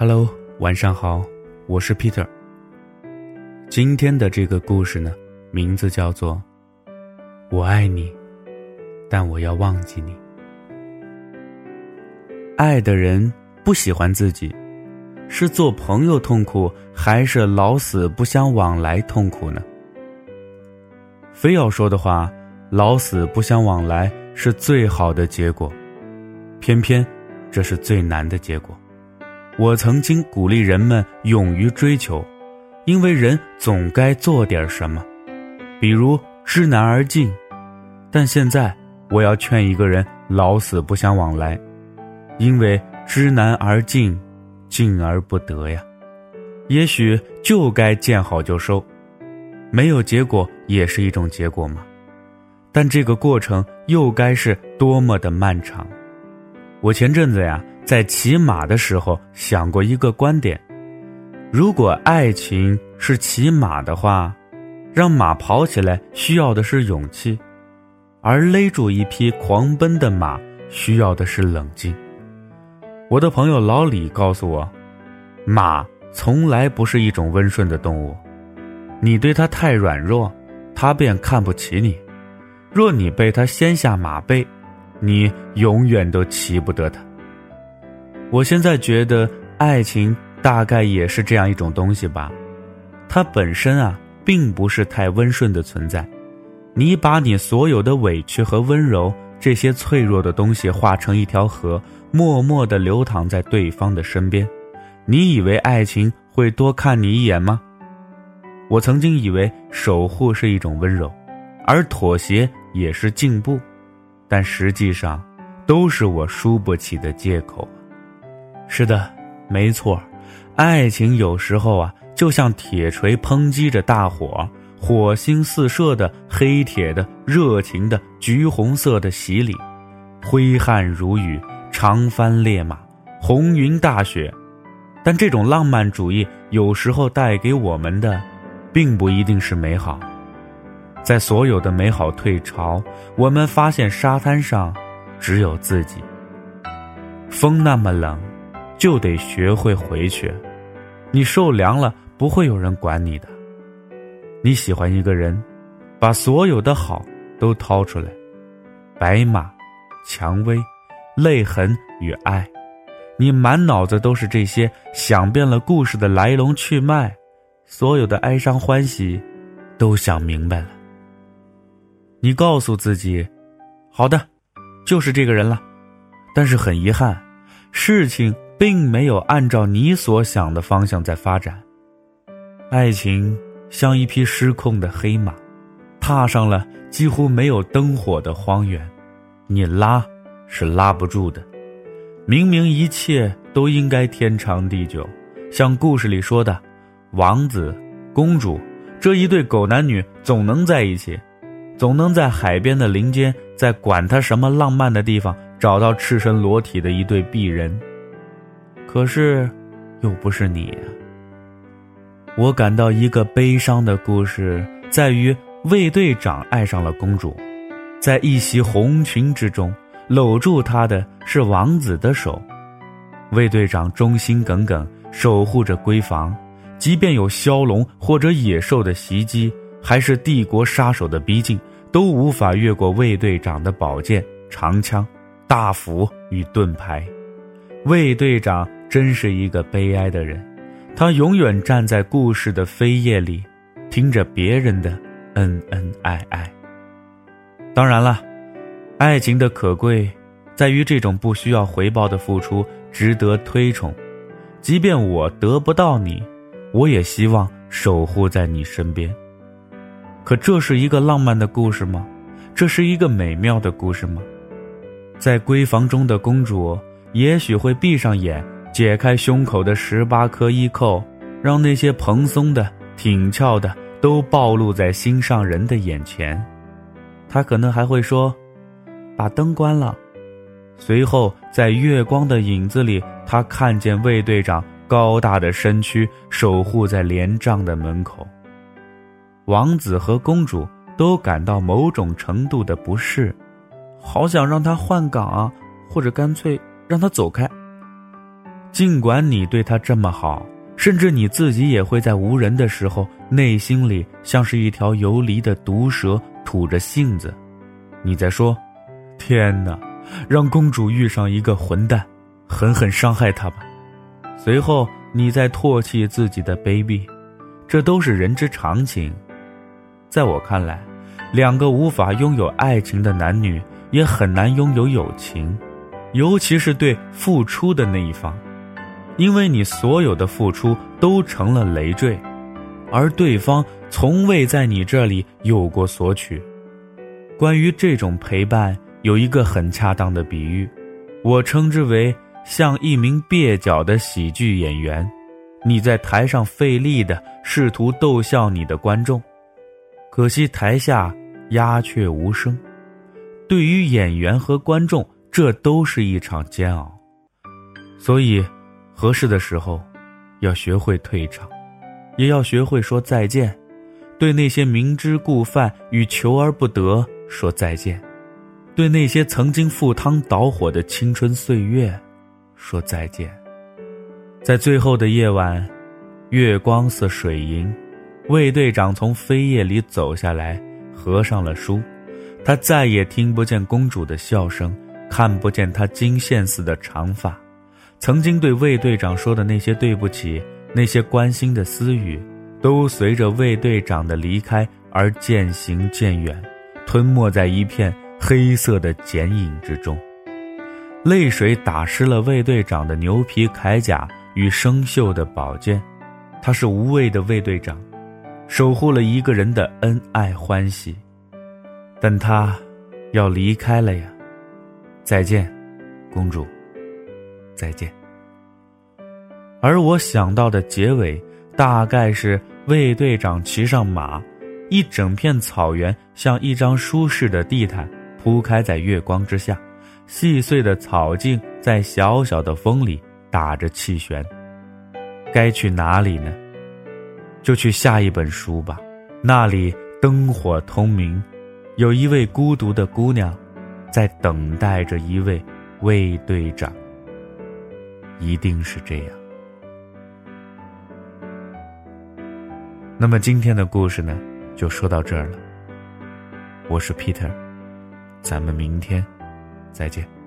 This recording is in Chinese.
Hello，晚上好，我是 Peter。今天的这个故事呢，名字叫做《我爱你，但我要忘记你》。爱的人不喜欢自己，是做朋友痛苦，还是老死不相往来痛苦呢？非要说的话，老死不相往来是最好的结果，偏偏这是最难的结果。我曾经鼓励人们勇于追求，因为人总该做点什么，比如知难而进。但现在我要劝一个人老死不相往来，因为知难而进，进而不得呀。也许就该见好就收，没有结果也是一种结果嘛。但这个过程又该是多么的漫长。我前阵子呀。在骑马的时候想过一个观点：如果爱情是骑马的话，让马跑起来需要的是勇气，而勒住一匹狂奔的马需要的是冷静。我的朋友老李告诉我，马从来不是一种温顺的动物，你对它太软弱，它便看不起你；若你被它掀下马背，你永远都骑不得它。我现在觉得，爱情大概也是这样一种东西吧，它本身啊，并不是太温顺的存在。你把你所有的委屈和温柔这些脆弱的东西化成一条河，默默的流淌在对方的身边，你以为爱情会多看你一眼吗？我曾经以为守护是一种温柔，而妥协也是进步，但实际上，都是我输不起的借口。是的，没错，爱情有时候啊，就像铁锤抨击着大火，火星四射的黑铁的热情的橘红色的洗礼，挥汗如雨，长帆烈马，红云大雪。但这种浪漫主义有时候带给我们的，并不一定是美好。在所有的美好退潮，我们发现沙滩上只有自己。风那么冷。就得学会回去，你受凉了，不会有人管你的。你喜欢一个人，把所有的好都掏出来，白马、蔷薇、泪痕与爱，你满脑子都是这些，想遍了故事的来龙去脉，所有的哀伤欢喜，都想明白了。你告诉自己，好的，就是这个人了，但是很遗憾，事情。并没有按照你所想的方向在发展，爱情像一匹失控的黑马，踏上了几乎没有灯火的荒原，你拉是拉不住的。明明一切都应该天长地久，像故事里说的，王子、公主这一对狗男女总能在一起，总能在海边的林间，在管他什么浪漫的地方找到赤身裸体的一对璧人。可是，又不是你。我感到一个悲伤的故事在于，卫队长爱上了公主，在一袭红裙之中，搂住她的是王子的手。卫队长忠心耿耿，守护着闺房，即便有枭龙或者野兽的袭击，还是帝国杀手的逼近，都无法越过卫队长的宝剑、长枪、大斧与盾牌。卫队长。真是一个悲哀的人，他永远站在故事的扉页里，听着别人的恩恩爱爱。当然了，爱情的可贵，在于这种不需要回报的付出值得推崇。即便我得不到你，我也希望守护在你身边。可这是一个浪漫的故事吗？这是一个美妙的故事吗？在闺房中的公主也许会闭上眼。解开胸口的十八颗衣扣，让那些蓬松的、挺翘的都暴露在心上人的眼前。他可能还会说：“把灯关了。”随后，在月光的影子里，他看见卫队长高大的身躯守护在连帐的门口。王子和公主都感到某种程度的不适，好想让他换岗啊，或者干脆让他走开。尽管你对他这么好，甚至你自己也会在无人的时候，内心里像是一条游离的毒蛇，吐着信子。你在说：“天哪，让公主遇上一个混蛋，狠狠伤害她吧。”随后你在唾弃自己的卑鄙，这都是人之常情。在我看来，两个无法拥有爱情的男女，也很难拥有友情，尤其是对付出的那一方，因为你所有的付出都成了累赘，而对方从未在你这里有过索取。关于这种陪伴，有一个很恰当的比喻，我称之为像一名蹩脚的喜剧演员，你在台上费力的试图逗笑你的观众。可惜台下鸦雀无声，对于演员和观众，这都是一场煎熬。所以，合适的时候，要学会退场，也要学会说再见。对那些明知故犯与求而不得说再见，对那些曾经赴汤蹈火的青春岁月说再见。在最后的夜晚，月光似水银。卫队长从飞页里走下来，合上了书。他再也听不见公主的笑声，看不见她金线似的长发。曾经对卫队长说的那些对不起，那些关心的私语，都随着卫队长的离开而渐行渐远，吞没在一片黑色的剪影之中。泪水打湿了卫队长的牛皮铠甲与生锈的宝剑。他是无畏的卫队长。守护了一个人的恩爱欢喜，但他要离开了呀！再见，公主。再见。而我想到的结尾，大概是卫队长骑上马，一整片草原像一张舒适的地毯铺开在月光之下，细碎的草茎在小小的风里打着气旋。该去哪里呢？就去下一本书吧，那里灯火通明，有一位孤独的姑娘，在等待着一位卫队长。一定是这样。那么今天的故事呢，就说到这儿了。我是 Peter，咱们明天再见。